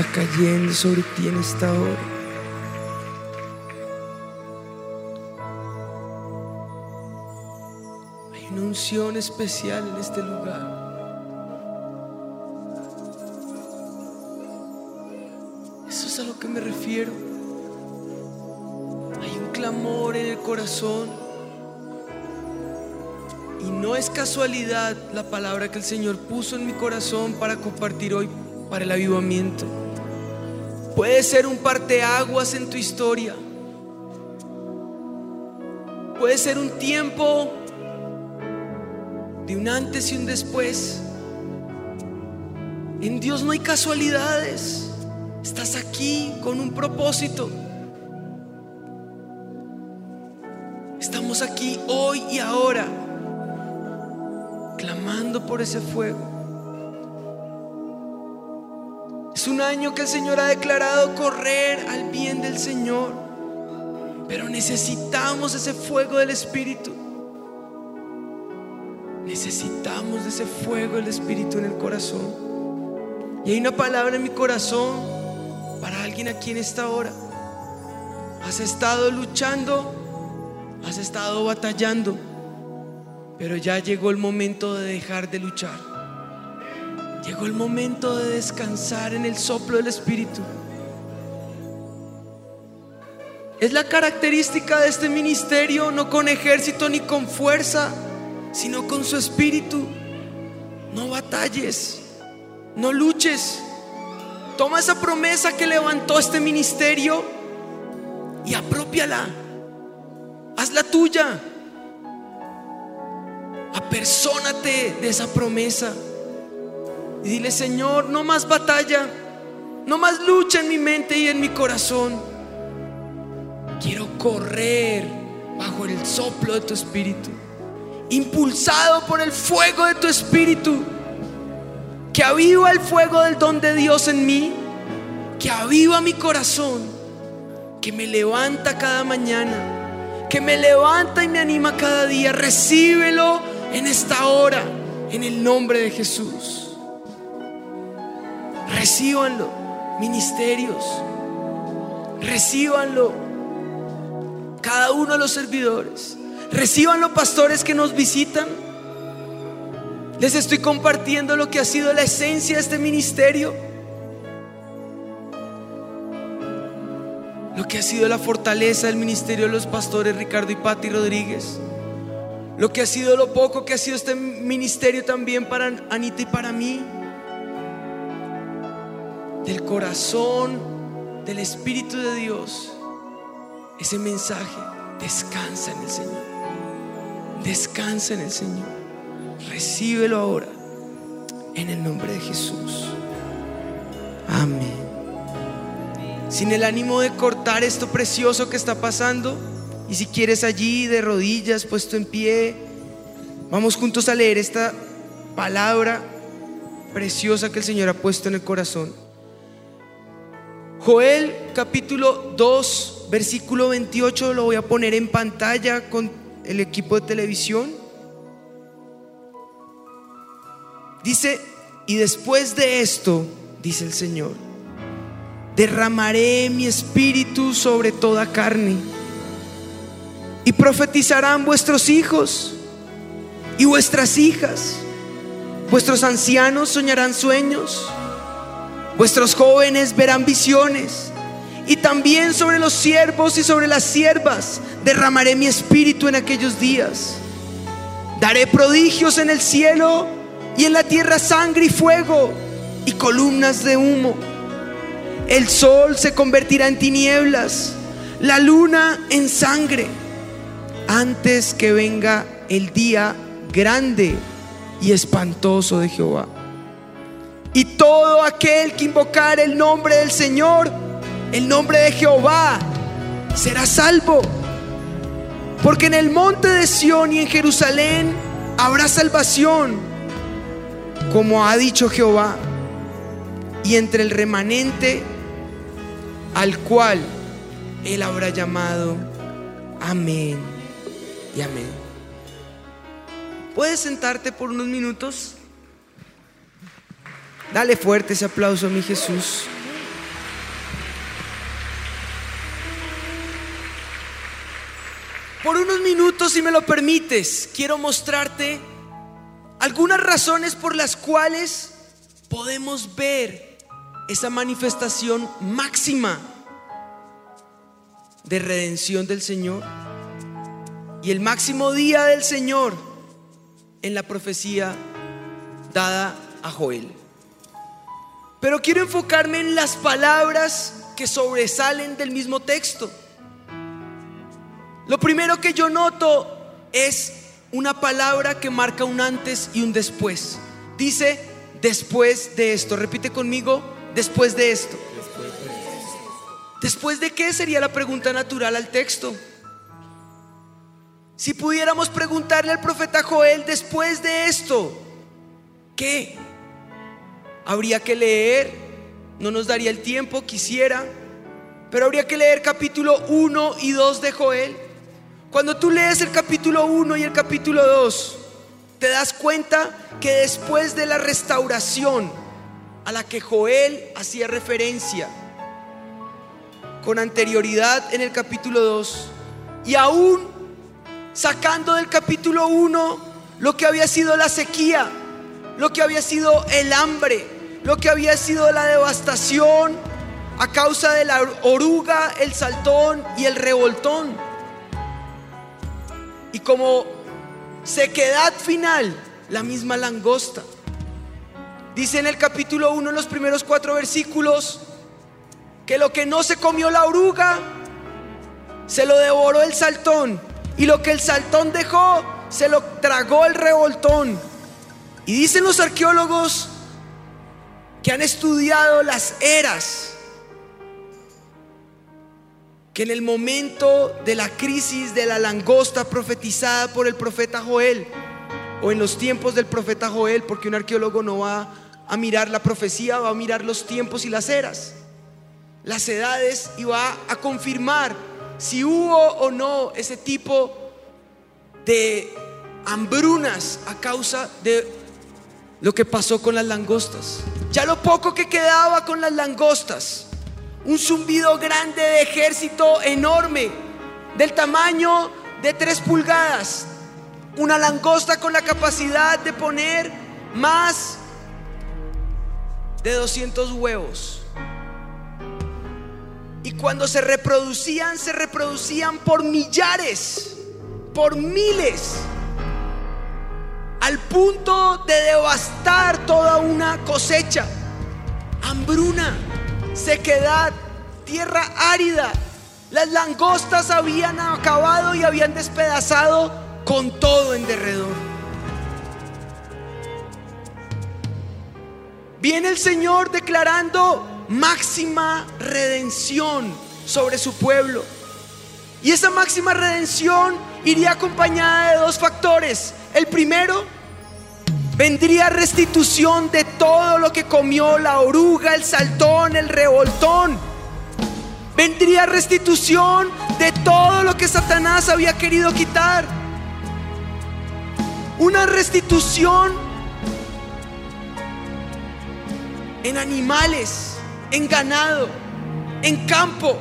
está cayendo sobre ti en esta hora. Hay una unción especial en este lugar. Eso es a lo que me refiero. Hay un clamor en el corazón. Y no es casualidad la palabra que el Señor puso en mi corazón para compartir hoy para el avivamiento. Puede ser un parteaguas en tu historia. Puede ser un tiempo de un antes y un después. En Dios no hay casualidades. Estás aquí con un propósito. Estamos aquí hoy y ahora, clamando por ese fuego. Es un año que el Señor ha declarado correr al bien del Señor. Pero necesitamos ese fuego del Espíritu. Necesitamos ese fuego del Espíritu en el corazón. Y hay una palabra en mi corazón para alguien aquí en esta hora. Has estado luchando, has estado batallando, pero ya llegó el momento de dejar de luchar. Llegó el momento de descansar en el soplo del Espíritu. Es la característica de este ministerio, no con ejército ni con fuerza, sino con su espíritu. No batalles, no luches. Toma esa promesa que levantó este ministerio y apropiala. Hazla tuya. Apersónate de esa promesa. Y dile, Señor, no más batalla, no más lucha en mi mente y en mi corazón. Quiero correr bajo el soplo de tu espíritu, impulsado por el fuego de tu espíritu, que aviva el fuego del don de Dios en mí, que aviva mi corazón, que me levanta cada mañana, que me levanta y me anima cada día. Recíbelo en esta hora, en el nombre de Jesús. Recíbanlo, ministerios. Recíbanlo, cada uno de los servidores. Reciban pastores que nos visitan. Les estoy compartiendo lo que ha sido la esencia de este ministerio. Lo que ha sido la fortaleza del ministerio de los pastores Ricardo y Patti Rodríguez. Lo que ha sido lo poco que ha sido este ministerio también para Anita y para mí del corazón del Espíritu de Dios, ese mensaje, descansa en el Señor. Descansa en el Señor. Recíbelo ahora en el nombre de Jesús. Amén. Sin el ánimo de cortar esto precioso que está pasando, y si quieres allí de rodillas, puesto en pie, vamos juntos a leer esta palabra preciosa que el Señor ha puesto en el corazón. Joel capítulo 2, versículo 28, lo voy a poner en pantalla con el equipo de televisión. Dice, y después de esto, dice el Señor, derramaré mi espíritu sobre toda carne y profetizarán vuestros hijos y vuestras hijas. Vuestros ancianos soñarán sueños Vuestros jóvenes verán visiones. Y también sobre los siervos y sobre las siervas derramaré mi espíritu en aquellos días. Daré prodigios en el cielo y en la tierra sangre y fuego y columnas de humo. El sol se convertirá en tinieblas, la luna en sangre, antes que venga el día grande y espantoso de Jehová. Y todo aquel que invocar el nombre del Señor, el nombre de Jehová, será salvo. Porque en el monte de Sión y en Jerusalén habrá salvación, como ha dicho Jehová. Y entre el remanente al cual Él habrá llamado. Amén y amén. ¿Puedes sentarte por unos minutos? Dale fuerte ese aplauso a mi Jesús. Por unos minutos, si me lo permites, quiero mostrarte algunas razones por las cuales podemos ver esa manifestación máxima de redención del Señor y el máximo día del Señor en la profecía dada a Joel. Pero quiero enfocarme en las palabras que sobresalen del mismo texto. Lo primero que yo noto es una palabra que marca un antes y un después. Dice, después de esto. Repite conmigo, después de esto. ¿Después de qué sería la pregunta natural al texto? Si pudiéramos preguntarle al profeta Joel, después de esto, ¿qué? Habría que leer, no nos daría el tiempo, quisiera, pero habría que leer capítulo 1 y 2 de Joel. Cuando tú lees el capítulo 1 y el capítulo 2, te das cuenta que después de la restauración a la que Joel hacía referencia con anterioridad en el capítulo 2, y aún sacando del capítulo 1 lo que había sido la sequía, lo que había sido el hambre, lo que había sido la devastación a causa de la oruga, el saltón y el revoltón. Y como sequedad final, la misma langosta. Dice en el capítulo 1, en los primeros cuatro versículos, que lo que no se comió la oruga, se lo devoró el saltón. Y lo que el saltón dejó, se lo tragó el revoltón. Y dicen los arqueólogos que han estudiado las eras, que en el momento de la crisis de la langosta profetizada por el profeta Joel, o en los tiempos del profeta Joel, porque un arqueólogo no va a mirar la profecía, va a mirar los tiempos y las eras, las edades y va a confirmar si hubo o no ese tipo de hambrunas a causa de lo que pasó con las langostas. Ya lo poco que quedaba con las langostas, un zumbido grande de ejército enorme, del tamaño de tres pulgadas, una langosta con la capacidad de poner más de 200 huevos. Y cuando se reproducían, se reproducían por millares, por miles al punto de devastar toda una cosecha. Hambruna, sequedad, tierra árida. Las langostas habían acabado y habían despedazado con todo en derredor. Viene el Señor declarando máxima redención sobre su pueblo. Y esa máxima redención iría acompañada de dos factores. El primero, vendría restitución de todo lo que comió la oruga, el saltón, el revoltón. Vendría restitución de todo lo que Satanás había querido quitar. Una restitución en animales, en ganado, en campo,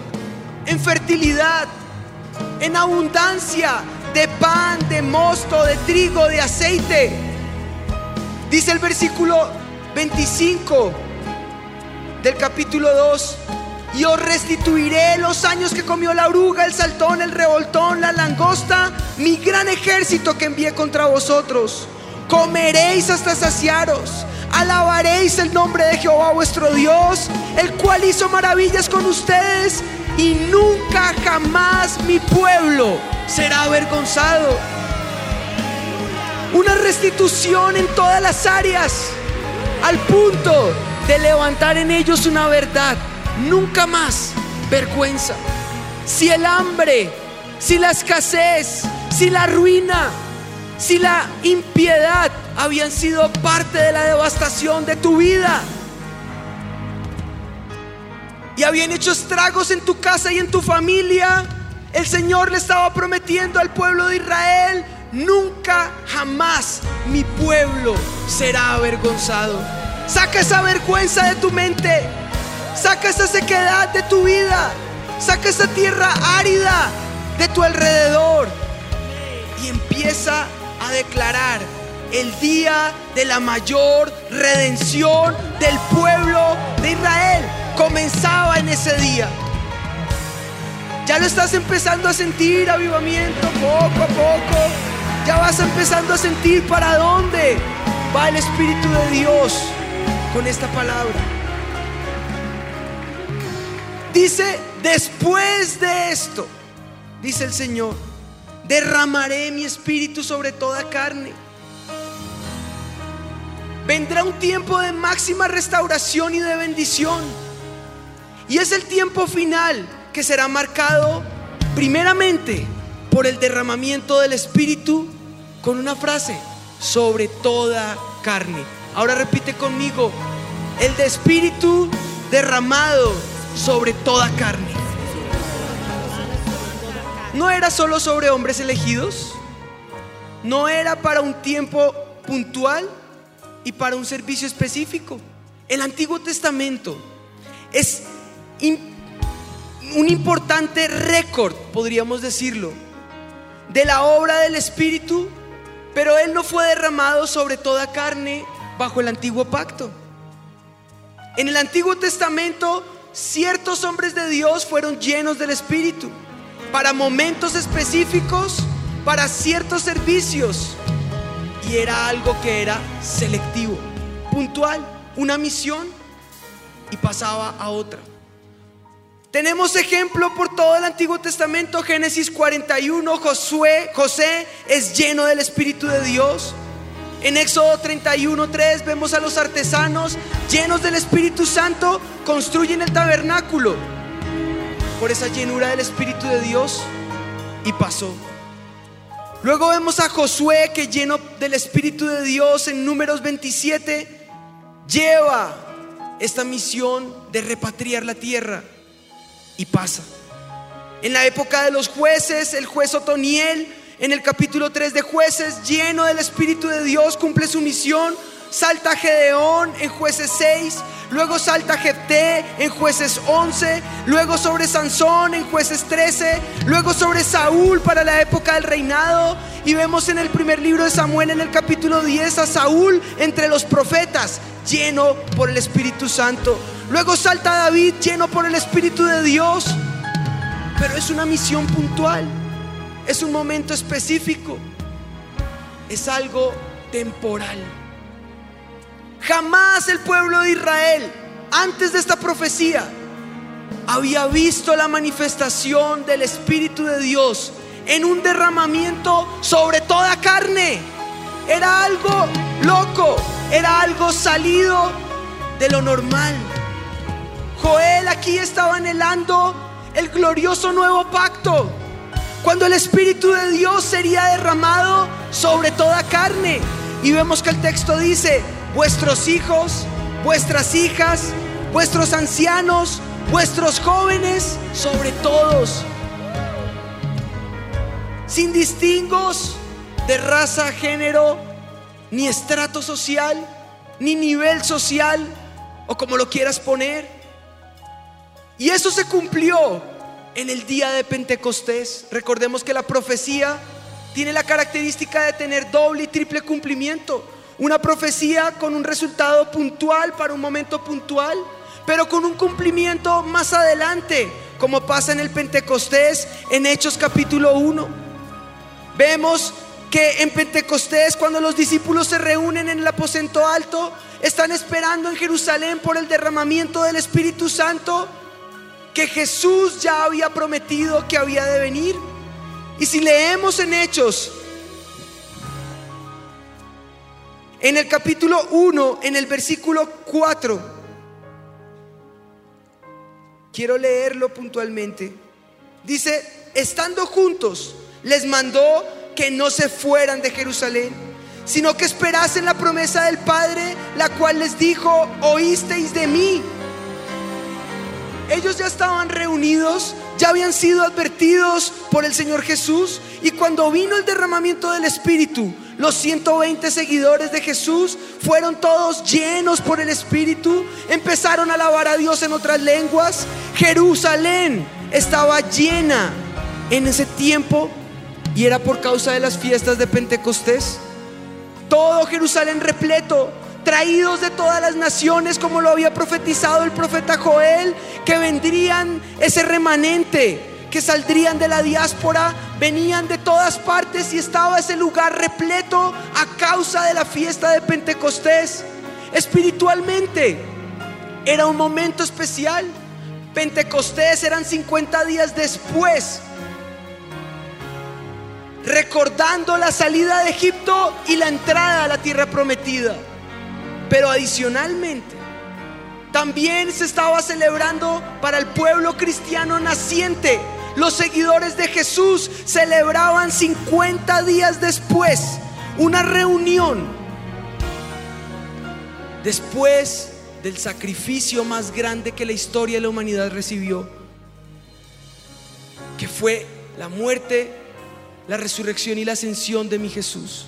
en fertilidad, en abundancia de pan, de mosto, de trigo, de aceite. Dice el versículo 25 del capítulo 2. Y os restituiré los años que comió la oruga, el saltón, el revoltón, la langosta, mi gran ejército que envié contra vosotros. Comeréis hasta saciaros. Alabaréis el nombre de Jehová vuestro Dios, el cual hizo maravillas con ustedes y nunca jamás mi pueblo será avergonzado. Una restitución en todas las áreas, al punto de levantar en ellos una verdad. Nunca más vergüenza. Si el hambre, si la escasez, si la ruina, si la impiedad habían sido parte de la devastación de tu vida, y habían hecho estragos en tu casa y en tu familia, el Señor le estaba prometiendo al pueblo de Israel, nunca jamás mi pueblo será avergonzado. Saca esa vergüenza de tu mente, saca esa sequedad de tu vida, saca esa tierra árida de tu alrededor y empieza a declarar el día de la mayor redención del pueblo de Israel. Comenzaba en ese día. Ya lo estás empezando a sentir, avivamiento, poco a poco. Ya vas empezando a sentir para dónde va el Espíritu de Dios con esta palabra. Dice, después de esto, dice el Señor, derramaré mi espíritu sobre toda carne. Vendrá un tiempo de máxima restauración y de bendición. Y es el tiempo final que será marcado primeramente por el derramamiento del espíritu con una frase, sobre toda carne. Ahora repite conmigo, el de espíritu derramado sobre toda carne. No era solo sobre hombres elegidos, no era para un tiempo puntual y para un servicio específico. El Antiguo Testamento es un importante récord, podríamos decirlo, de la obra del Espíritu, pero Él no fue derramado sobre toda carne bajo el antiguo pacto. En el Antiguo Testamento, ciertos hombres de Dios fueron llenos del Espíritu para momentos específicos, para ciertos servicios. Y era algo que era selectivo, puntual, una misión y pasaba a otra. Tenemos ejemplo por todo el Antiguo Testamento, Génesis 41, Josué, José es lleno del Espíritu de Dios. En Éxodo 31, 3 vemos a los artesanos llenos del Espíritu Santo, construyen el tabernáculo por esa llenura del Espíritu de Dios y pasó. Luego vemos a Josué que lleno del Espíritu de Dios en números 27 lleva esta misión de repatriar la tierra y pasa. En la época de los jueces, el juez Otoniel en el capítulo 3 de jueces, lleno del Espíritu de Dios, cumple su misión, salta Gedeón en jueces 6, Luego salta Jefté en jueces 11, luego sobre Sansón en jueces 13, luego sobre Saúl para la época del reinado. Y vemos en el primer libro de Samuel en el capítulo 10 a Saúl entre los profetas, lleno por el Espíritu Santo. Luego salta David lleno por el Espíritu de Dios. Pero es una misión puntual, es un momento específico, es algo temporal. Jamás el pueblo de Israel, antes de esta profecía, había visto la manifestación del Espíritu de Dios en un derramamiento sobre toda carne. Era algo loco, era algo salido de lo normal. Joel aquí estaba anhelando el glorioso nuevo pacto, cuando el Espíritu de Dios sería derramado sobre toda carne. Y vemos que el texto dice, vuestros hijos, vuestras hijas, vuestros ancianos, vuestros jóvenes, sobre todos, sin distingos de raza, género, ni estrato social, ni nivel social, o como lo quieras poner. Y eso se cumplió en el día de Pentecostés. Recordemos que la profecía tiene la característica de tener doble y triple cumplimiento. Una profecía con un resultado puntual para un momento puntual, pero con un cumplimiento más adelante, como pasa en el Pentecostés, en Hechos capítulo 1. Vemos que en Pentecostés, cuando los discípulos se reúnen en el aposento alto, están esperando en Jerusalén por el derramamiento del Espíritu Santo que Jesús ya había prometido que había de venir. Y si leemos en Hechos En el capítulo 1, en el versículo 4, quiero leerlo puntualmente. Dice, estando juntos, les mandó que no se fueran de Jerusalén, sino que esperasen la promesa del Padre, la cual les dijo, oísteis de mí. Ellos ya estaban reunidos, ya habían sido advertidos por el Señor Jesús, y cuando vino el derramamiento del Espíritu, los 120 seguidores de Jesús fueron todos llenos por el Espíritu, empezaron a alabar a Dios en otras lenguas. Jerusalén estaba llena en ese tiempo Y era por causa de las fiestas de Pentecostés. Todo Jerusalén repleto, traídos de todas las naciones, como lo había profetizado el profeta Joel, que vendrían ese remanente, que saldrían de la diáspora, venían de todas partes y estaba ese lugar repleto a causa de la fiesta de Pentecostés. Espiritualmente era un momento especial. Pentecostés eran 50 días después recordando la salida de Egipto y la entrada a la tierra prometida. Pero adicionalmente, también se estaba celebrando para el pueblo cristiano naciente. Los seguidores de Jesús celebraban 50 días después una reunión. Después del sacrificio más grande que la historia de la humanidad recibió, que fue la muerte la resurrección y la ascensión de mi Jesús.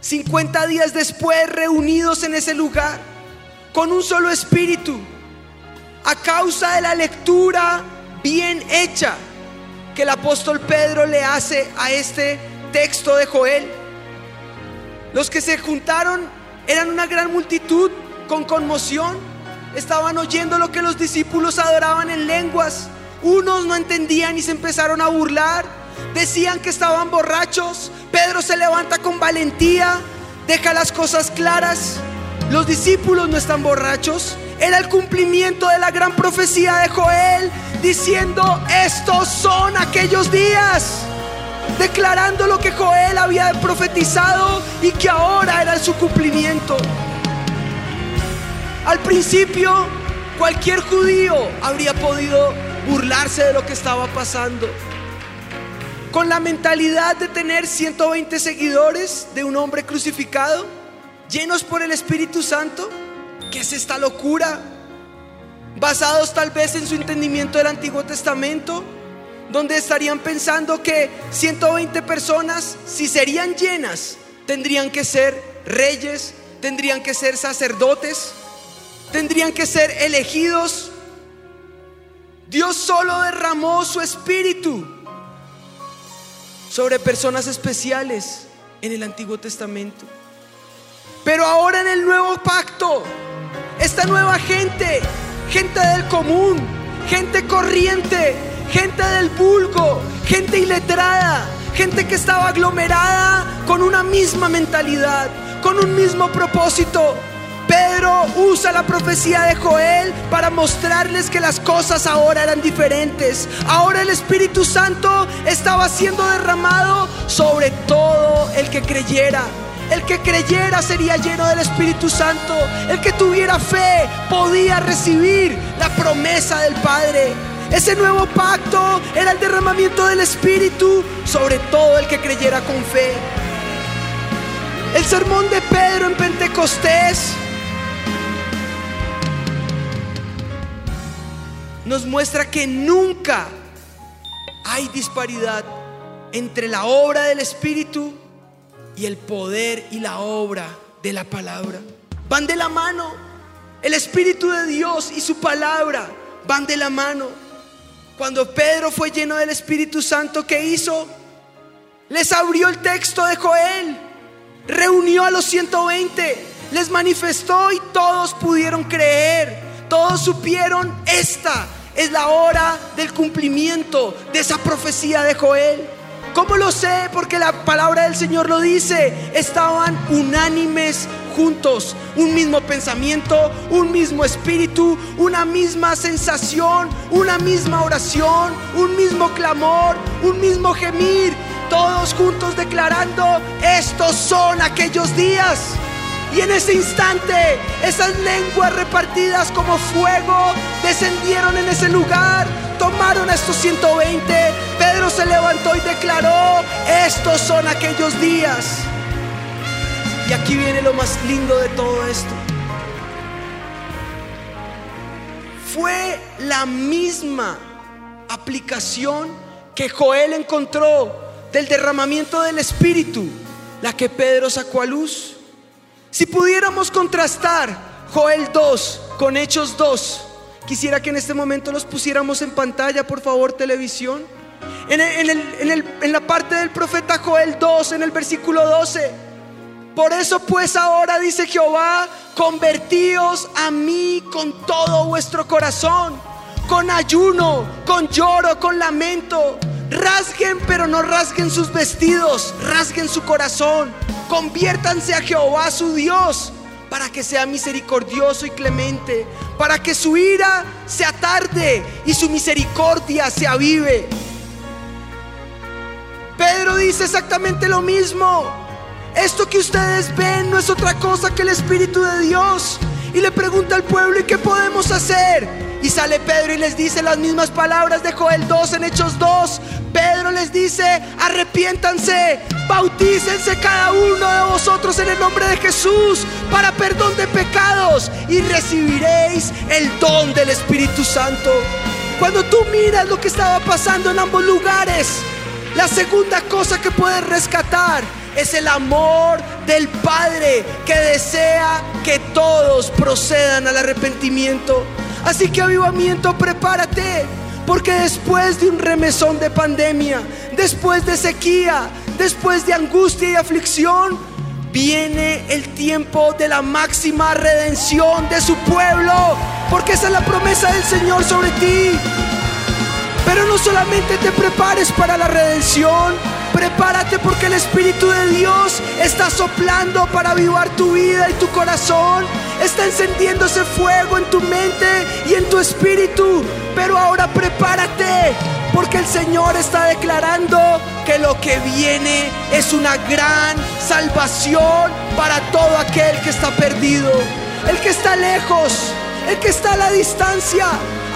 50 días después, reunidos en ese lugar, con un solo espíritu, a causa de la lectura bien hecha que el apóstol Pedro le hace a este texto de Joel. Los que se juntaron eran una gran multitud con conmoción, estaban oyendo lo que los discípulos adoraban en lenguas. Unos no entendían y se empezaron a burlar decían que estaban borrachos. Pedro se levanta con valentía, deja las cosas claras. Los discípulos no están borrachos. Era el cumplimiento de la gran profecía de Joel, diciendo, estos son aquellos días. Declarando lo que Joel había profetizado y que ahora era su cumplimiento. Al principio, cualquier judío habría podido burlarse de lo que estaba pasando con la mentalidad de tener 120 seguidores de un hombre crucificado, llenos por el Espíritu Santo? ¿Qué es esta locura? Basados tal vez en su entendimiento del Antiguo Testamento, donde estarían pensando que 120 personas, si serían llenas, tendrían que ser reyes, tendrían que ser sacerdotes, tendrían que ser elegidos. Dios solo derramó su espíritu sobre personas especiales en el Antiguo Testamento. Pero ahora en el nuevo pacto, esta nueva gente, gente del común, gente corriente, gente del vulgo, gente iletrada, gente que estaba aglomerada con una misma mentalidad, con un mismo propósito, Pedro usa la profecía de Joel para mostrarles que las cosas ahora eran diferentes. Ahora el Espíritu Santo estaba siendo derramado sobre todo el que creyera. El que creyera sería lleno del Espíritu Santo. El que tuviera fe podía recibir la promesa del Padre. Ese nuevo pacto era el derramamiento del Espíritu sobre todo el que creyera con fe. El sermón de Pedro en Pentecostés nos muestra que nunca hay disparidad entre la obra del Espíritu y el poder y la obra de la palabra. Van de la mano. El Espíritu de Dios y su palabra van de la mano. Cuando Pedro fue lleno del Espíritu Santo, ¿qué hizo? Les abrió el texto de Joel, reunió a los 120, les manifestó y todos pudieron creer, todos supieron esta es la hora del cumplimiento de esa profecía de Joel. ¿Cómo lo sé? Porque la palabra del Señor lo dice. Estaban unánimes juntos, un mismo pensamiento, un mismo espíritu, una misma sensación, una misma oración, un mismo clamor, un mismo gemir, todos juntos declarando, estos son aquellos días. Y en ese instante, esas lenguas repartidas como fuego descendieron en ese lugar, tomaron a estos 120. Pedro se levantó y declaró, estos son aquellos días. Y aquí viene lo más lindo de todo esto. Fue la misma aplicación que Joel encontró del derramamiento del Espíritu, la que Pedro sacó a luz. Si pudiéramos contrastar Joel 2 con Hechos 2, quisiera que en este momento los pusiéramos en pantalla, por favor, televisión. en, en la parte del profeta Joel 2, en el versículo 12. Por eso pues ahora dice Jehová, convertíos a mí con todo vuestro corazón, con ayuno, con lloro, con lamento. Rasguen, pero no rasguen sus vestidos, rasguen su corazón. Conviértanse a Jehová su Dios, para que sea misericordioso y clemente, para que su ira sea tarde y su misericordia se avive. Pedro dice exactamente lo mismo. Esto que ustedes ven no es otra cosa que el Espíritu de Dios. Y le pregunta al pueblo, ¿y qué podemos hacer? Y sale Pedro y les dice las mismas palabras de Joel 2 en Hechos 2. Pedro les dice, arrepiéntanse, bautícense cada uno de vosotros en el nombre de Jesús para perdón de pecados y recibiréis el don del Espíritu Santo. Cuando tú miras lo que estaba pasando en ambos lugares, la segunda cosa que puedes rescatar es el amor del Padre que desea que todos procedan al arrepentimiento. Así que avivamiento, prepárate, porque después de un remesón de pandemia, después de sequía, después de angustia y aflicción, viene el tiempo de la máxima redención de su pueblo, porque esa es la promesa del Señor sobre ti. Pero no solamente te prepares para la redención, Prepárate porque el Espíritu de Dios está soplando para avivar tu vida y tu corazón. Está encendiéndose fuego en tu mente y en tu espíritu. Pero ahora prepárate porque el Señor está declarando que lo que viene es una gran salvación para todo aquel que está perdido, el que está lejos, el que está a la distancia,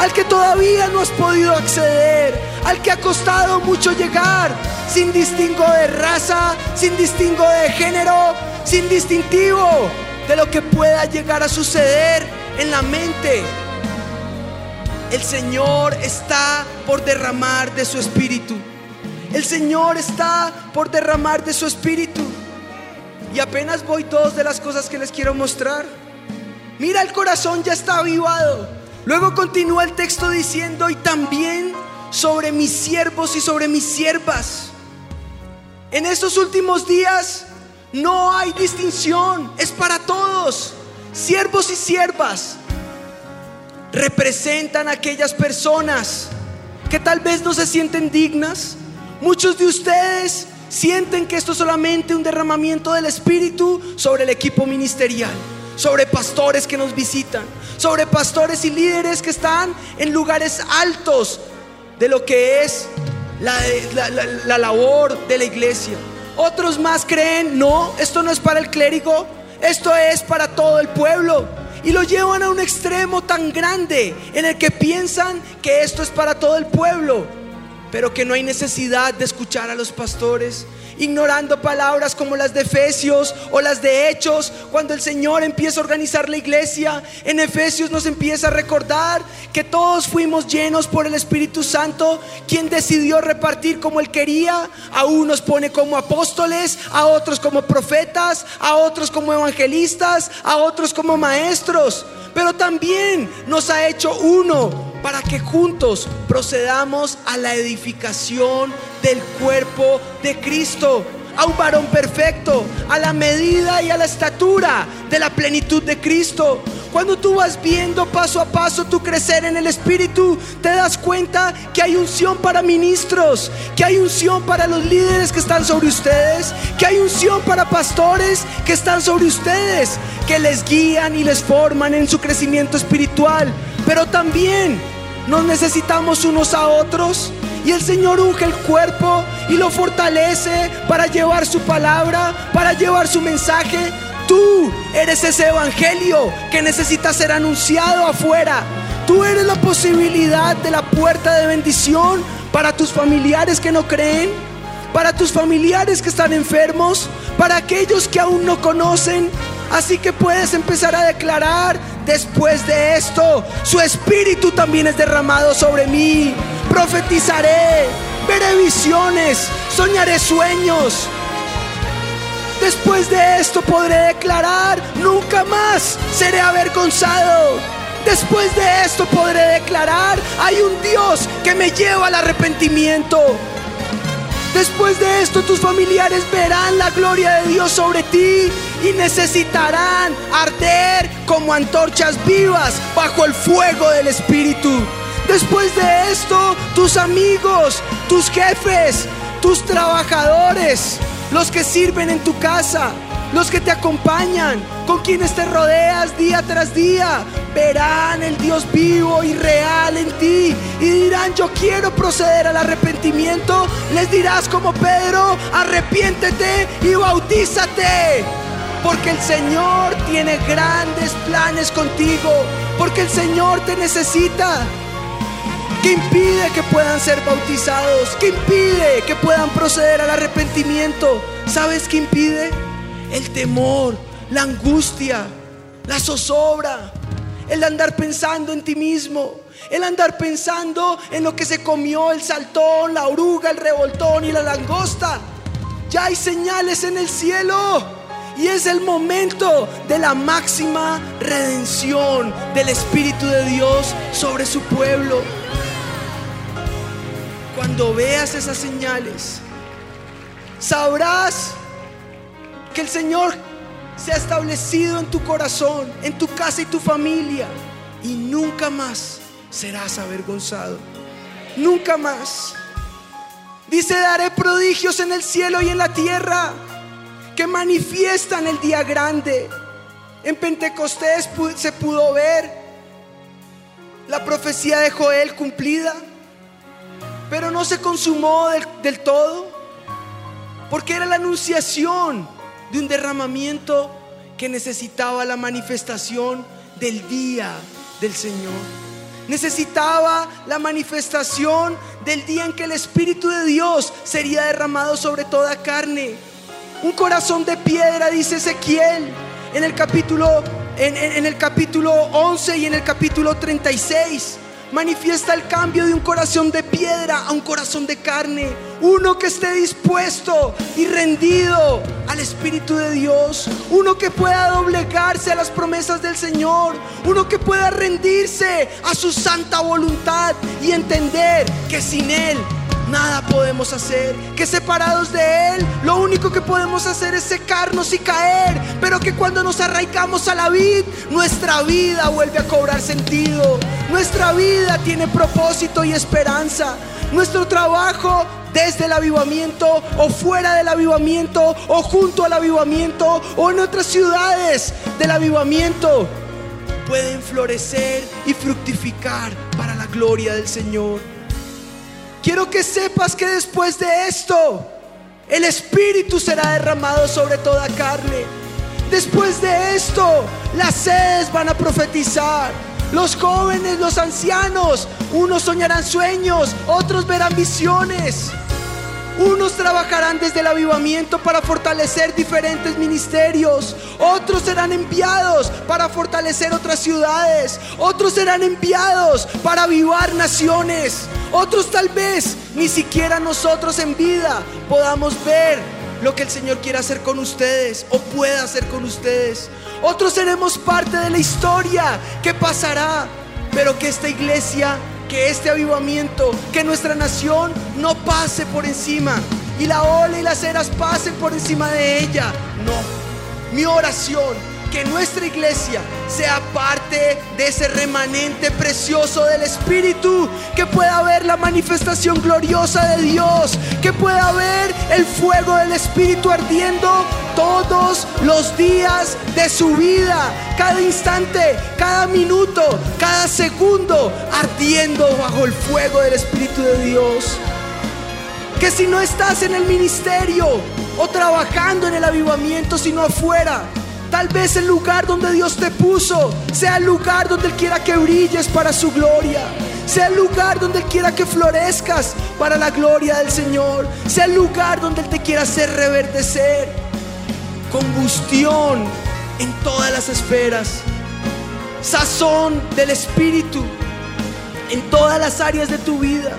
al que todavía no has podido acceder, al que ha costado mucho llegar, sin distingo de raza, sin distingo de género, sin distintivo de lo que pueda llegar a suceder en la mente. El Señor está por derramar de su espíritu. El Señor está por derramar de su espíritu. Y apenas voy dos de las cosas que les quiero mostrar. Mira, el corazón ya está avivado. Luego continúa el texto diciendo, y también sobre mis siervos y sobre mis siervas. En estos últimos días no hay distinción, es para todos. Siervos y siervas representan a aquellas personas que tal vez no se sienten dignas. Muchos de ustedes sienten que esto es solamente un derramamiento del Espíritu sobre el equipo ministerial, sobre pastores que nos visitan, sobre pastores y líderes que están en lugares altos de lo que es la, labor de la iglesia. Otros más creen, no, esto no es para el clérigo, esto es para todo el pueblo. Y lo llevan a un extremo tan grande en el que piensan que esto es para todo el pueblo, pero que no hay necesidad de escuchar a los pastores, ignorando palabras como las de Efesios o las de Hechos, cuando el Señor empieza a organizar la iglesia, en Efesios nos empieza a recordar que todos fuimos llenos por el Espíritu Santo, quien decidió repartir como él quería, a unos pone como apóstoles, a otros como profetas, a otros como evangelistas, a otros como maestros, pero también nos ha hecho uno para que juntos procedamos a la edificación del cuerpo de Cristo, a un varón perfecto, a la medida y a la estatura de la plenitud de Cristo. Cuando tú vas viendo paso a paso tu crecer en el Espíritu, te das cuenta que hay unción para ministros, que hay unción para los líderes que están sobre ustedes, que hay unción para pastores que están sobre ustedes, que les guían y les forman en su crecimiento espiritual. Pero también nos necesitamos unos a otros. Y el Señor unge el cuerpo y lo fortalece para llevar su palabra, para llevar su mensaje. Tú eres ese evangelio que necesita ser anunciado afuera. Tú eres la posibilidad de la puerta de bendición para tus familiares que no creen, para tus familiares que están enfermos, para aquellos que aún no conocen. Así que puedes empezar a declarar Después de esto, su espíritu también es derramado sobre mí. Profetizaré, veré visiones, soñaré sueños. Después de esto podré declarar, nunca más seré avergonzado. Después de esto podré declarar, hay un Dios que me lleva al arrepentimiento. Después de esto tus familiares verán la gloria de Dios sobre ti y necesitarán arder como antorchas vivas bajo el fuego del Espíritu. Después de esto tus amigos, tus jefes, tus trabajadores, los que sirven en tu casa, los que te acompañan, con quienes te rodeas día tras día, verán el Dios vivo y real en ti y dirán, yo quiero proceder al arrepentimiento. Les dirás como Pedro, arrepiéntete y bautízate. Porque el Señor tiene grandes planes contigo. Porque el Señor te necesita. ¿Qué impide que puedan ser bautizados? ¿Qué impide que puedan proceder al arrepentimiento? ¿Sabes qué impide? El temor, la angustia, la zozobra, el andar pensando en ti mismo, el andar pensando en lo que se comió el saltón, la oruga, el revoltón y la langosta. Ya hay señales en el cielo. Y es el momento de la máxima redención del Espíritu de Dios sobre su pueblo. Cuando veas esas señales, sabrás que el Señor se ha establecido en tu corazón, en tu casa y tu familia. Y nunca más serás avergonzado. Nunca más. Dice, daré prodigios en el cielo y en la tierra que manifiestan el día grande. En Pentecostés se pudo ver la profecía de Joel cumplida, pero no se consumó del, del todo, porque era la anunciación de un derramamiento que necesitaba la manifestación del día del Señor. Necesitaba la manifestación del día en que el Espíritu de Dios sería derramado sobre toda carne. Un corazón de piedra, dice Ezequiel en el capítulo, en, en el capítulo 11 y en el capítulo 36 manifiesta el cambio de un corazón de piedra a un corazón de carne. Uno que esté dispuesto y rendido al Espíritu de Dios. Uno que pueda doblegarse a las promesas del Señor. Uno que pueda rendirse a su santa voluntad y entender que sin Él nada podemos hacer, que separados de Él, lo único que podemos hacer es secarnos y caer, pero que cuando nos arraigamos a la vid, nuestra vida vuelve a cobrar sentido, nuestra vida tiene propósito y esperanza, nuestro trabajo desde el avivamiento o fuera del avivamiento o junto al avivamiento o en otras ciudades del avivamiento pueden florecer y fructificar para la gloria del Señor. Quiero que sepas que después de esto, el Espíritu será derramado sobre toda carne. Después de esto, las sedes van a profetizar. Los jóvenes, los ancianos, unos soñarán sueños, otros verán visiones. Unos trabajarán desde el avivamiento para fortalecer diferentes ministerios. Otros serán enviados para fortalecer otras ciudades. Otros serán enviados para avivar naciones. Otros tal vez ni siquiera nosotros en vida podamos ver lo que el Señor quiere hacer con ustedes o pueda hacer con ustedes. Otros seremos parte de la historia que pasará, pero que esta iglesia que este avivamiento, que nuestra nación no pase por encima y la ola y las eras pasen por encima de ella. No, mi oración que nuestra iglesia sea parte ese remanente precioso del Espíritu, que pueda ver la manifestación gloriosa de Dios, que pueda ver el fuego del Espíritu ardiendo todos los días de su vida, cada instante, cada minuto, cada segundo, ardiendo bajo el fuego del Espíritu de Dios. Que si no estás en el ministerio o trabajando en el avivamiento, sino afuera, Tal vez el lugar donde Dios te puso sea el lugar donde Él quiera que brilles para su gloria. Sea el lugar donde Él quiera que florezcas para la gloria del Señor. Sea el lugar donde Él te quiera hacer reverdecer. Combustión en todas las esferas. Sazón del Espíritu en todas las áreas de tu vida.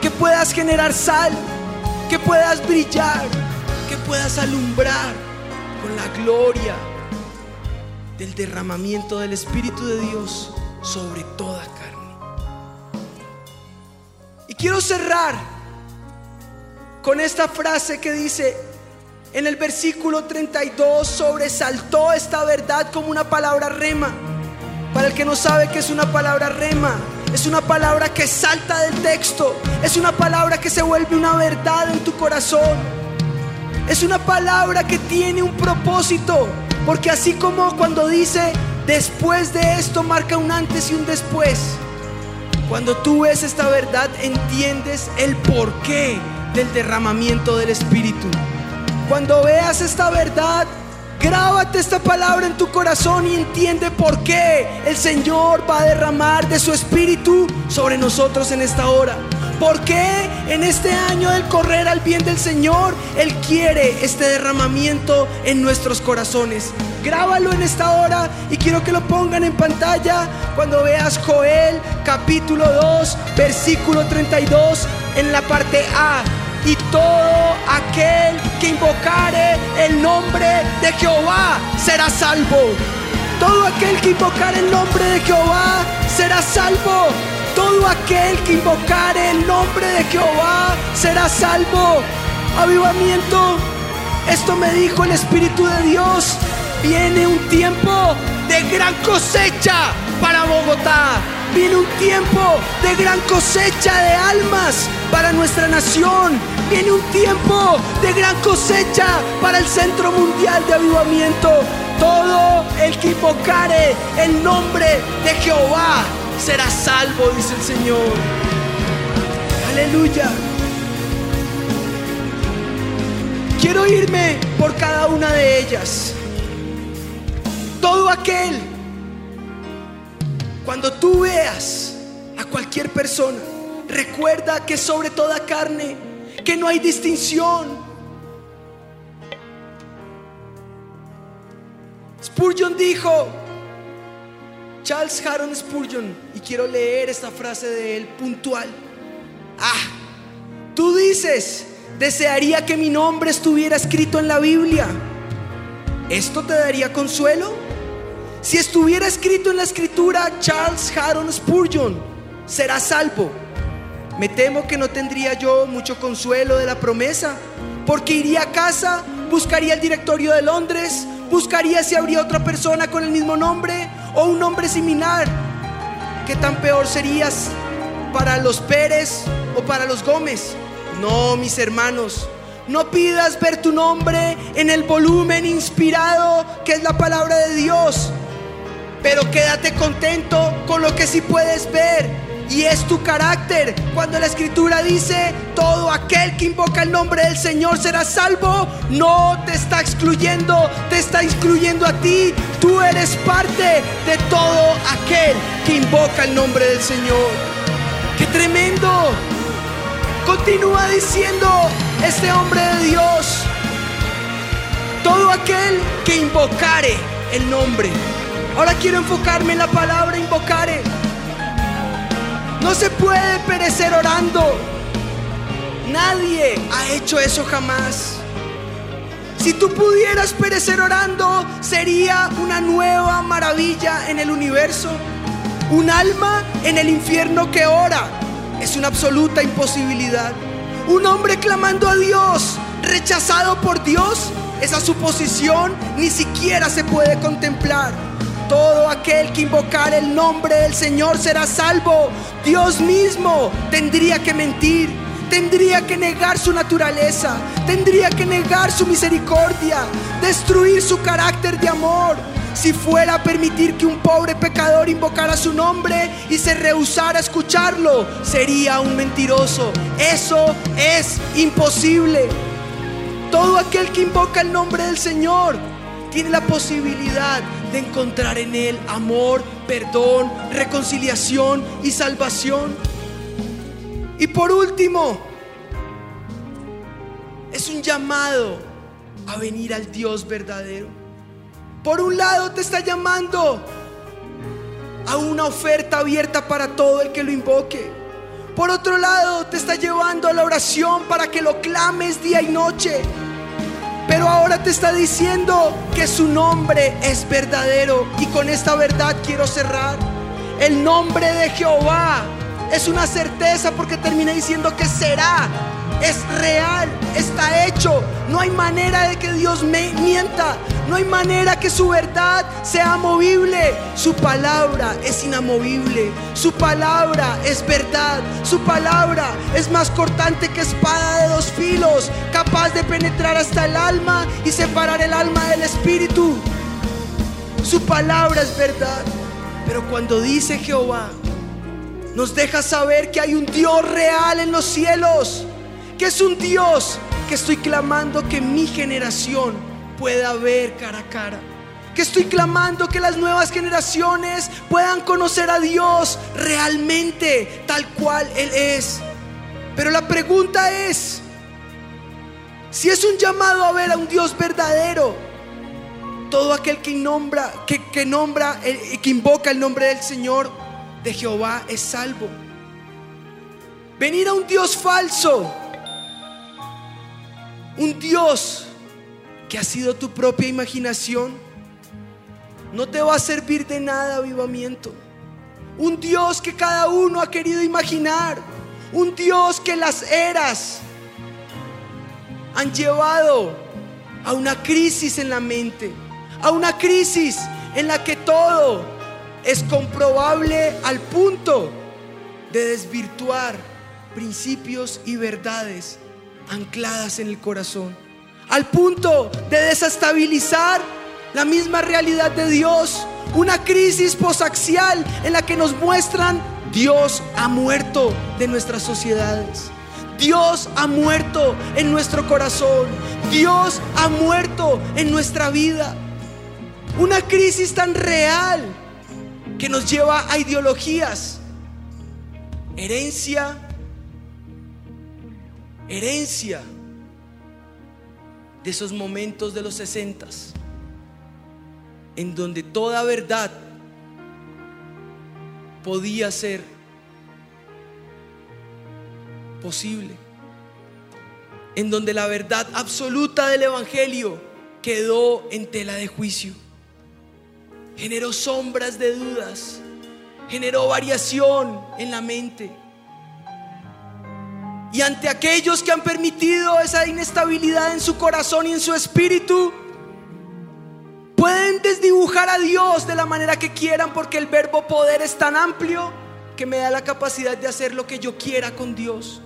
Que puedas generar sal. Que puedas brillar. Que puedas alumbrar la gloria del derramamiento del Espíritu de Dios sobre toda carne. Y quiero cerrar con esta frase que dice en el versículo 32, sobresaltó esta verdad como una palabra rema. Para el que no sabe que es una palabra rema, es una palabra que salta del texto, es una palabra que se vuelve una verdad en tu corazón. Es una palabra que tiene un propósito, porque así como cuando dice, después de esto marca un antes y un después, cuando tú ves esta verdad entiendes el porqué del derramamiento del Espíritu. Cuando veas esta verdad, grábate esta palabra en tu corazón y entiende por qué el Señor va a derramar de su Espíritu sobre nosotros en esta hora. ¿Por qué en este año del correr al bien del Señor Él quiere este derramamiento en nuestros corazones? Grábalo en esta hora y quiero que lo pongan en pantalla cuando veas Joel capítulo 2 versículo 32 en la parte A y todo aquel que invocare el nombre de Jehová será salvo. Todo aquel que invocare el nombre de Jehová será salvo. Todo aquel que invocare el nombre de Jehová será salvo. Avivamiento. Esto me dijo el Espíritu de Dios. Viene un tiempo de gran cosecha para Bogotá. Viene un tiempo de gran cosecha de almas para nuestra nación. Viene un tiempo de gran cosecha para el Centro Mundial de Avivamiento. Todo el que invocare el nombre de Jehová será salvo, dice el Señor. Aleluya. Quiero irme por cada una de ellas. Todo aquel, cuando tú veas a cualquier persona, recuerda que sobre toda carne, que no hay distinción. Spurgeon dijo, Charles Haron Spurgeon, y quiero leer esta frase de él puntual. Ah, tú dices, desearía que mi nombre estuviera escrito en la Biblia. ¿Esto te daría consuelo? Si estuviera escrito en la escritura Charles Haron Spurgeon, será salvo. Me temo que no tendría yo mucho consuelo de la promesa, porque iría a casa, buscaría el directorio de Londres, buscaría si habría otra persona con el mismo nombre o un nombre similar. ¿Qué tan peor serías para los Pérez o para los Gómez? No, mis hermanos, no pidas ver tu nombre en el volumen inspirado que es la palabra de Dios, pero quédate contento con lo que sí puedes ver y es tu carácter. Cuando la escritura dice, todo aquel que invoca el nombre del Señor será salvo, no te está excluyendo, te está incluyendo a ti. Tú eres parte de todo aquel que invoca el nombre del Señor. ¡Qué tremendo! Continúa diciendo este hombre de Dios, todo aquel que invocare el nombre. Ahora quiero enfocarme en la palabra invocare. No se puede perecer orando. Nadie ha hecho eso jamás. Si tú pudieras perecer orando, sería una nueva maravilla en el universo. Un alma en el infierno que ora es una absoluta imposibilidad. Un hombre clamando a Dios, rechazado por Dios, esa suposición ni siquiera se puede contemplar. Todo aquel que invocar el nombre del Señor será salvo. Dios mismo tendría que mentir, tendría que negar su naturaleza, tendría que negar su misericordia, destruir su carácter de amor. Si fuera a permitir que un pobre pecador invocara su nombre y se rehusara a escucharlo, sería un mentiroso. Eso es imposible. Todo aquel que invoca el nombre del Señor tiene la posibilidad encontrar en Él amor, perdón, reconciliación y salvación. Y por último, es un llamado a venir al Dios verdadero. Por un lado te está llamando a una oferta abierta para todo el que lo invoque. Por otro lado te está llevando a la oración para que lo clames día y noche. Pero ahora te está diciendo que su nombre es verdadero. Y con esta verdad quiero cerrar. El nombre de Jehová es una certeza porque termina diciendo que será es real, está hecho. No hay manera de que Dios me mienta. No hay manera que su verdad sea movible. Su palabra es inamovible. Su palabra es verdad. Su palabra es más cortante que espada de dos filos, capaz de penetrar hasta el alma y separar el alma del espíritu. Su palabra es verdad. Pero cuando dice Jehová, nos deja saber que hay un Dios real en los cielos, que es un Dios que estoy clamando que mi generación pueda ver cara a cara. Que estoy clamando que las nuevas generaciones puedan conocer a Dios realmente tal cual Él es. Pero la pregunta es, si es un llamado a ver a un Dios verdadero, todo aquel que nombra, que, que nombra, eh, que invoca el nombre del Señor, de Jehová es salvo. Venir a un Dios falso, un Dios que ha sido tu propia imaginación, no te va a servir de nada avivamiento. Un Dios que cada uno ha querido imaginar. Un Dios que las eras han llevado a una crisis en la mente. A una crisis en la que todo es comprobable al punto de desvirtuar principios y verdades ancladas en el corazón. Al punto de desestabilizar la misma realidad de Dios. Una crisis posaxial en la que nos muestran Dios ha muerto de nuestras sociedades. Dios ha muerto en nuestro corazón. Dios ha muerto en nuestra vida. Una crisis tan real que nos lleva a ideologías. Herencia. Herencia de esos momentos de los sesentas en donde toda verdad podía ser posible, en donde la verdad absoluta del Evangelio quedó en tela de juicio, generó sombras de dudas, generó variación en la mente. Y ante aquellos que han permitido esa inestabilidad en su corazón y en su espíritu, Pueden desdibujar a Dios de la manera que quieran porque el verbo poder es tan amplio que me da la capacidad de hacer lo que yo quiera con Dios.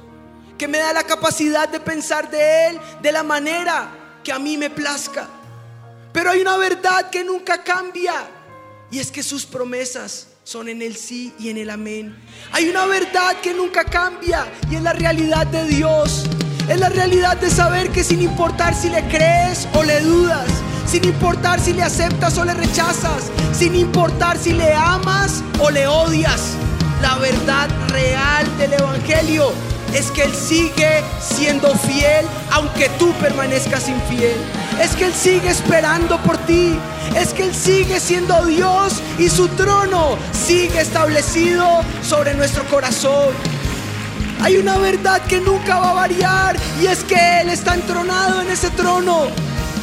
Que me da la capacidad de pensar de Él de la manera que a mí me plazca. Pero hay una verdad que nunca cambia y es que sus promesas son en el sí y en el amén. Hay una verdad que nunca cambia y es la realidad de Dios. Es la realidad de saber que sin importar si le crees o le dudas, sin importar si le aceptas o le rechazas, sin importar si le amas o le odias. La verdad real del Evangelio es que Él sigue siendo fiel aunque tú permanezcas infiel. Es que Él sigue esperando por ti. Es que Él sigue siendo Dios y su trono sigue establecido sobre nuestro corazón. Hay una verdad que nunca va a variar y es que Él está entronado en ese trono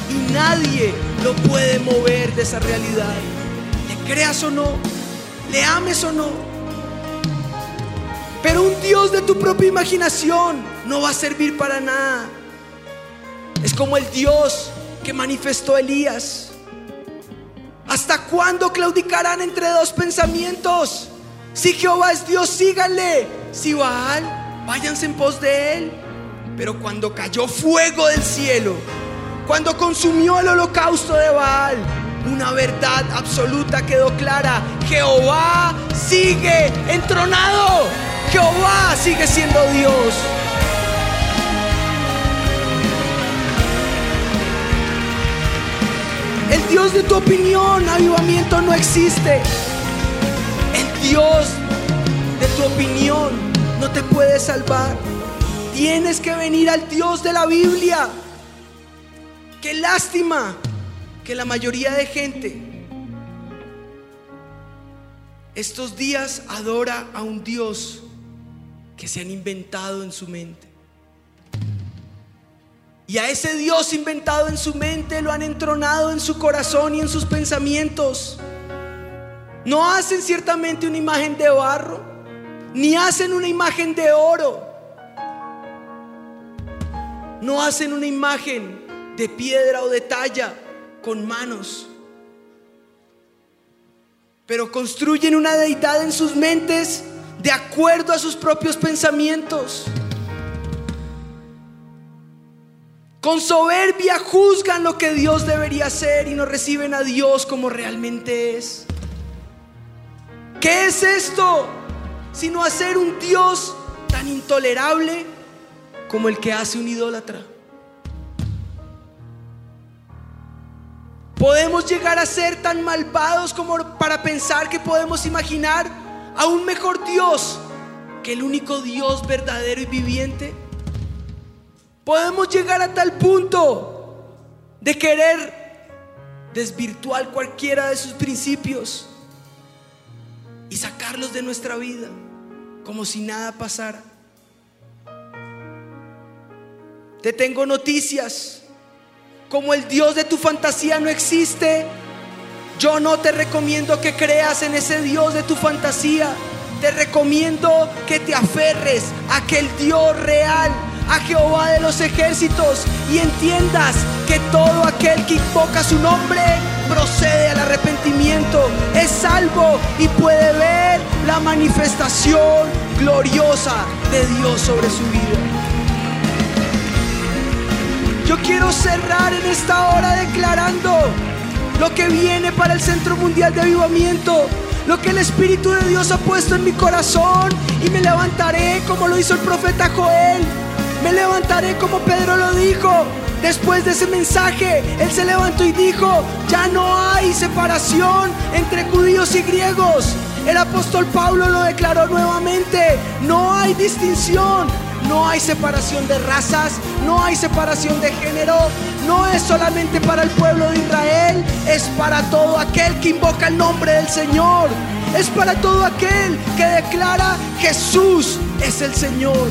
y nadie lo puede mover de esa realidad. Le creas o no, le ames o no. Pero un Dios de tu propia imaginación no va a servir para nada. Es como el Dios que manifestó Elías. ¿Hasta cuándo claudicarán entre dos pensamientos? Si Jehová es Dios, síganle. Si Baal, váyanse en pos de él. Pero cuando cayó fuego del cielo, cuando consumió el holocausto de Baal, una verdad absoluta quedó clara. Jehová sigue entronado. Jehová sigue siendo Dios. El Dios de tu opinión, avivamiento, no existe. El Dios de tu opinión no te puede salvar. Tienes que venir al Dios de la Biblia. Qué lástima que la mayoría de gente estos días adora a un Dios que se han inventado en su mente. Y a ese Dios inventado en su mente lo han entronado en su corazón y en sus pensamientos. No hacen ciertamente una imagen de barro, ni hacen una imagen de oro, no hacen una imagen de piedra o de talla con manos, pero construyen una deidad en sus mentes de acuerdo a sus propios pensamientos. Con soberbia juzgan lo que Dios debería ser y no reciben a Dios como realmente es. ¿Qué es esto? Sino hacer un Dios tan intolerable como el que hace un idólatra. Podemos llegar a ser tan malvados como para pensar que podemos imaginar a un mejor Dios que el único Dios verdadero y viviente. Podemos llegar a tal punto de querer desvirtuar cualquiera de sus principios y sacarlos de nuestra vida como si nada pasara. Te tengo noticias. Como el Dios de tu fantasía no existe, yo no te recomiendo que creas en ese Dios de tu fantasía. Te recomiendo que te aferres a aquel Dios real, a Jehová de los ejércitos y entiendas que todo aquel que invoca su nombre procede al arrepentimiento, es salvo y puede ver la manifestación gloriosa de Dios sobre su vida. Yo quiero cerrar en esta hora declarando lo que viene para el Centro Mundial de Avivamiento, lo que el Espíritu de Dios ha puesto en mi corazón y me levantaré como lo hizo el profeta Joel. Me levantaré como Pedro lo dijo. Después de ese mensaje, él se levantó y dijo, ya no hay separación entre judíos y griegos. El apóstol Pablo lo declaró nuevamente, no hay distinción, no hay separación de razas, no hay separación de género, no es solamente para el pueblo de Israel, es para todo aquel que invoca el nombre del Señor, es para todo aquel que declara Jesús es el Señor.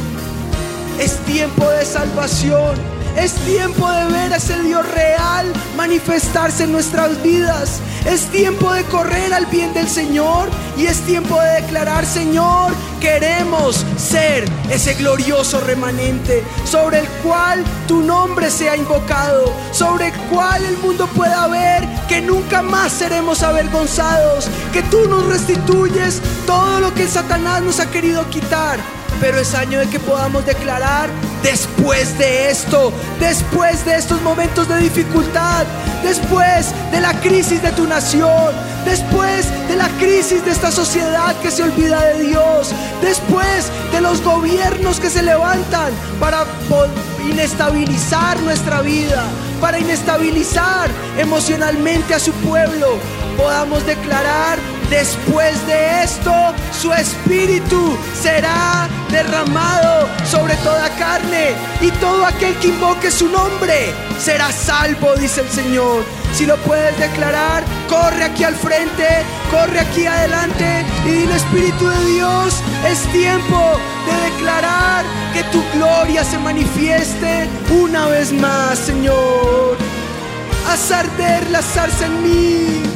Es tiempo de salvación. Es tiempo de ver a ese Dios real manifestarse en nuestras vidas. Es tiempo de correr al bien del Señor y es tiempo de declarar, Señor, queremos ser ese glorioso remanente sobre el cual tu nombre sea invocado, sobre el cual el mundo pueda ver que nunca más seremos avergonzados, que tú nos restituyes todo lo que Satanás nos ha querido quitar pero es año de que podamos declarar después de esto, después de estos momentos de dificultad, después de la crisis de tu nación, después de la crisis de esta sociedad que se olvida de Dios, después de los gobiernos que se levantan para inestabilizar nuestra vida, para inestabilizar emocionalmente a su pueblo, podamos declarar Después de esto, su espíritu será derramado sobre toda carne y todo aquel que invoque su nombre será salvo, dice el Señor. Si lo puedes declarar, corre aquí al frente, corre aquí adelante y dile Espíritu de Dios, es tiempo de declarar que tu gloria se manifieste una vez más, Señor. Haz arder la zarza en mí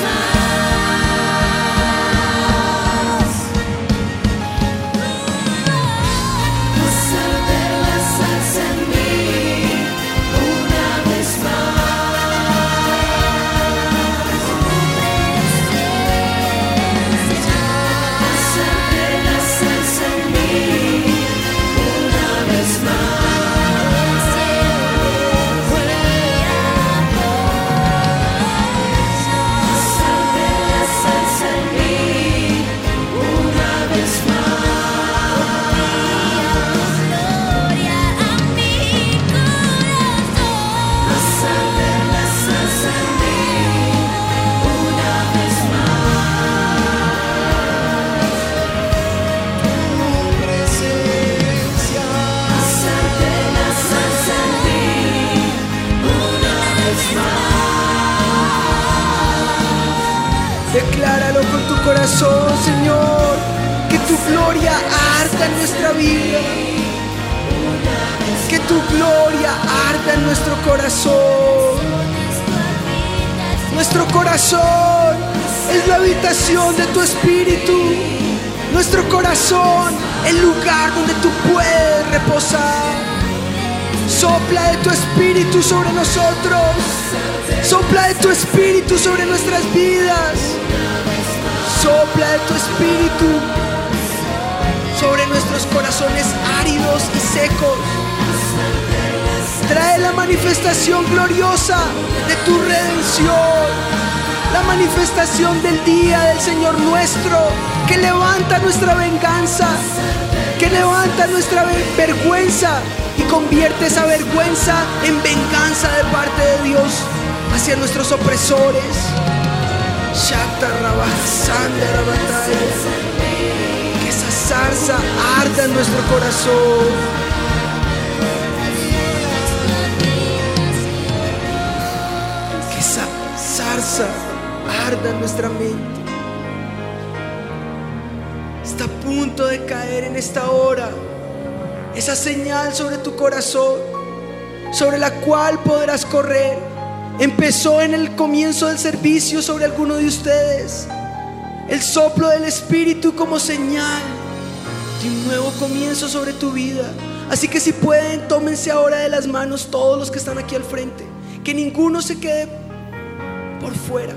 corazón, habitación de tu espíritu. nuestro corazón, el lugar donde tú puedes reposar. Sopla de tu espíritu sobre nosotros. Sopla de tu espíritu sobre nuestras vidas. Sopla de tu espíritu sobre nuestros corazones áridos y secos. Trae la manifestación gloriosa de tu redención la manifestación del día del Señor nuestro, que levanta nuestra venganza, que levanta nuestra vergüenza y convierte esa vergüenza en venganza de parte de Dios hacia nuestros opresores. Que esa zarza arda en nuestro corazón. Nuestra mente. Está a punto de caer en esta hora esa señal sobre tu corazón, sobre la cual podrás correr. Empezó en el comienzo del servicio sobre alguno de ustedes. El soplo del Espíritu como señal de un nuevo comienzo sobre tu vida. Así que si pueden, tómense ahora de las manos todos los que están aquí al frente. Que ninguno se quede por fuera.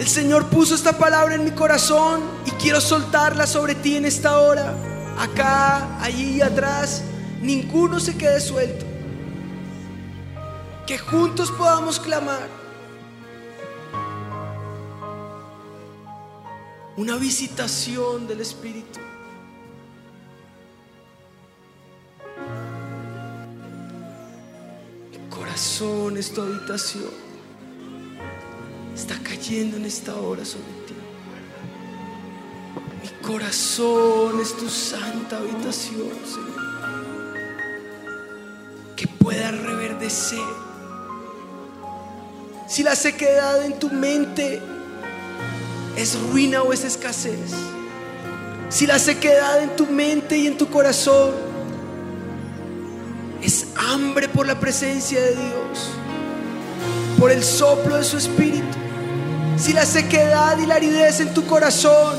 El Señor puso esta palabra en mi corazón y quiero soltarla sobre ti en esta hora. Acá, allí atrás, ninguno se quede suelto. Que juntos podamos clamar. Una visitación del Espíritu. Corazón es tu habitación está cayendo en esta hora sobre ti. Mi corazón es tu santa habitación, Señor. Que pueda reverdecer. Si la sequedad en tu mente es ruina o es escasez. Si la sequedad en tu mente y en tu corazón es hambre por la presencia de Dios, por el soplo de su espíritu si la sequedad y la aridez en tu corazón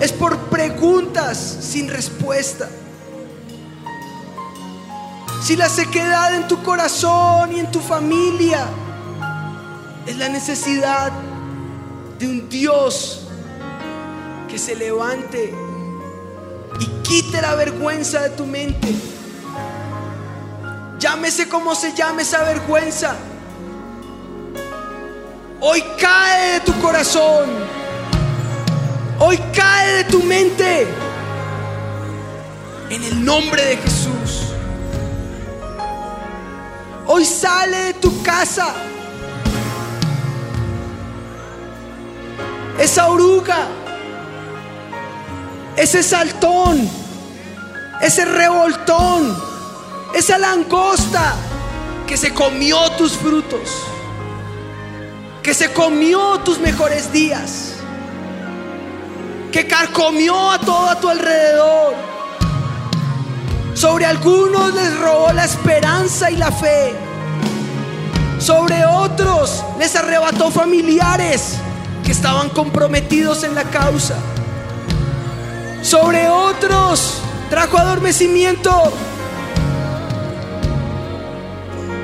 es por preguntas sin respuesta. Si la sequedad en tu corazón y en tu familia es la necesidad de un Dios que se levante y quite la vergüenza de tu mente. Llámese como se llame esa vergüenza. Hoy cae de tu corazón. Hoy cae de tu mente. En el nombre de Jesús. Hoy sale de tu casa. Esa oruga. Ese saltón. Ese revoltón. Esa langosta que se comió tus frutos que se comió tus mejores días, que carcomió a todo a tu alrededor. Sobre algunos les robó la esperanza y la fe. Sobre otros les arrebató familiares que estaban comprometidos en la causa. Sobre otros trajo adormecimiento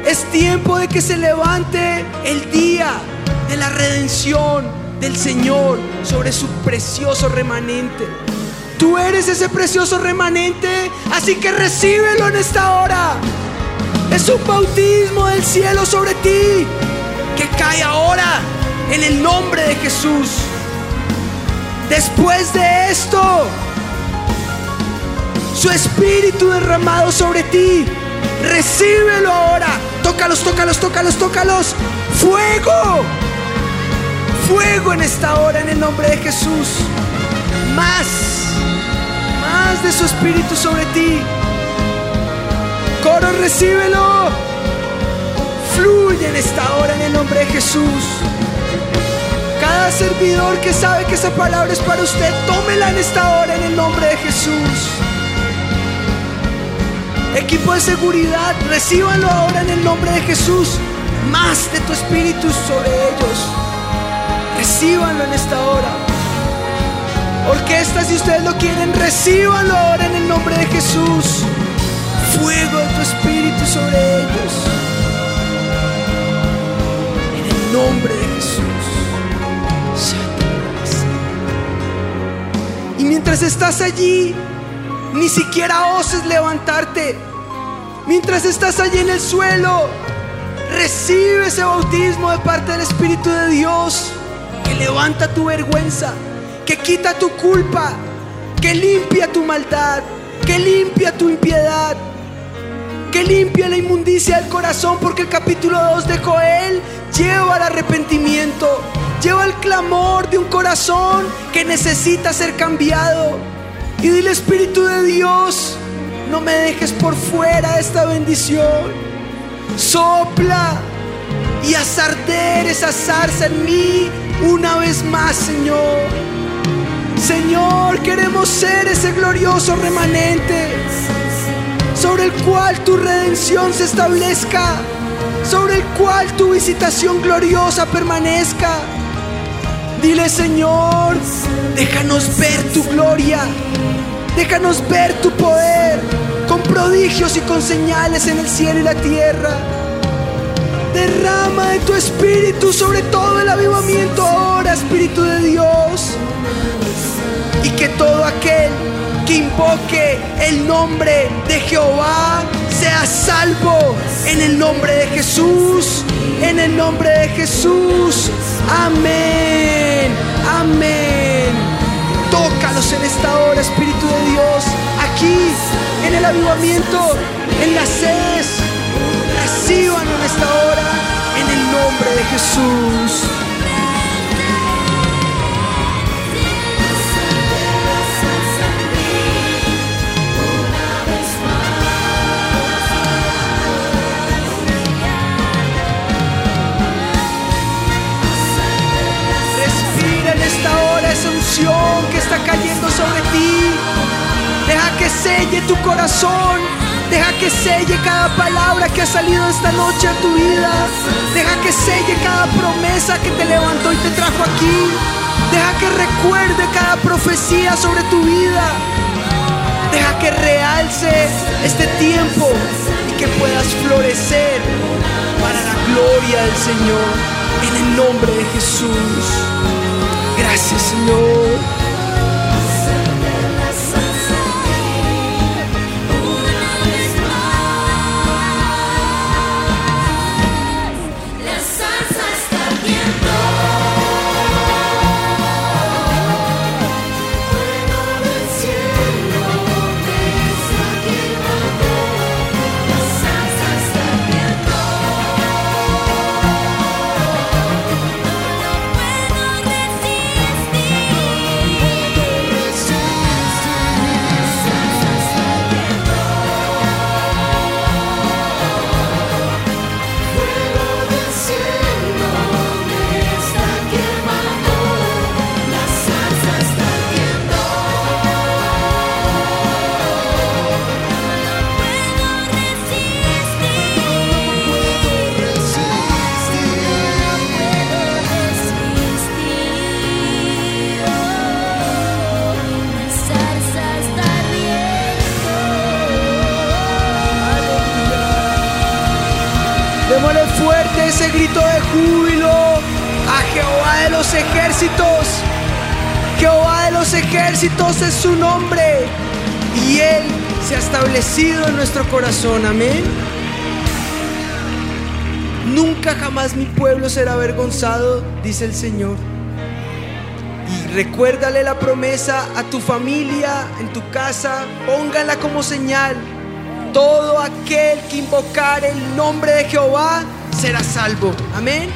es tiempo de que se levante el día de la redención del Señor sobre su precioso remanente. Tú eres ese precioso remanente, así que recíbelo en esta hora. Es un bautismo del cielo sobre ti que cae ahora en el nombre de Jesús. Después de esto, su espíritu derramado sobre ti, recíbelo ahora. Tócalos, tócalos, tócalos, tócalos. Fuego fuego en esta hora en el nombre de Jesús. Más, más de su espíritu sobre ti. Coro, recíbelo. Fluye en esta hora en el nombre de Jesús. Cada servidor que sabe que esa palabra es para usted, tómela en esta hora en el nombre de Jesús. Equipo de seguridad, recíbanlo ahora en el nombre de Jesús. Más de tu espíritu sobre ellos. Recíbanlo en esta hora. Orquestas, si ustedes lo quieren, recíbanlo ahora en el nombre de Jesús. Fuego de tu espíritu sobre ellos. En el nombre de Jesús. Y mientras estás allí, ni siquiera oses levantarte. Mientras estás allí en el suelo, recibe ese bautismo de parte del Espíritu de Dios levanta tu vergüenza, que quita tu culpa, que limpia tu maldad, que limpia tu impiedad, que limpia la inmundicia del corazón, porque el capítulo 2 de Joel lleva al arrepentimiento, lleva el clamor de un corazón que necesita ser cambiado. Y dile Espíritu de Dios, no me dejes por fuera de esta bendición. Sopla y haz arder esa zarza en mí una vez más, Señor. Señor, queremos ser ese glorioso remanente sobre el cual tu redención se establezca, sobre el cual tu visitación gloriosa permanezca. Dile, Señor, déjanos ver tu gloria, déjanos ver tu poder con prodigios y con señales en el cielo y la tierra. Derrama de tu espíritu sobre todo el avivamiento ahora, Espíritu de Dios. Y que todo aquel que invoque el nombre de Jehová sea salvo en el nombre de Jesús, en el nombre de Jesús. Amén, amén. Tócalos en esta hora, Espíritu de Dios, aquí, en el avivamiento, en las sedes. Reciban en esta hora, en el nombre de Jesús. Respira en esta hora esa unción que está cayendo sobre ti. Deja que selle tu corazón. Deja que selle cada palabra que ha salido esta noche a tu vida. Deja que selle cada promesa que te levantó y te trajo aquí. Deja que recuerde cada profecía sobre tu vida. Deja que realce este tiempo y que puedas florecer para la gloria del Señor. En el nombre de Jesús. Gracias Señor. Ejércitos es su nombre y Él se ha establecido en nuestro corazón. Amén. Nunca jamás mi pueblo será avergonzado, dice el Señor. Y recuérdale la promesa a tu familia, en tu casa, póngala como señal. Todo aquel que invocar el nombre de Jehová será salvo. Amén.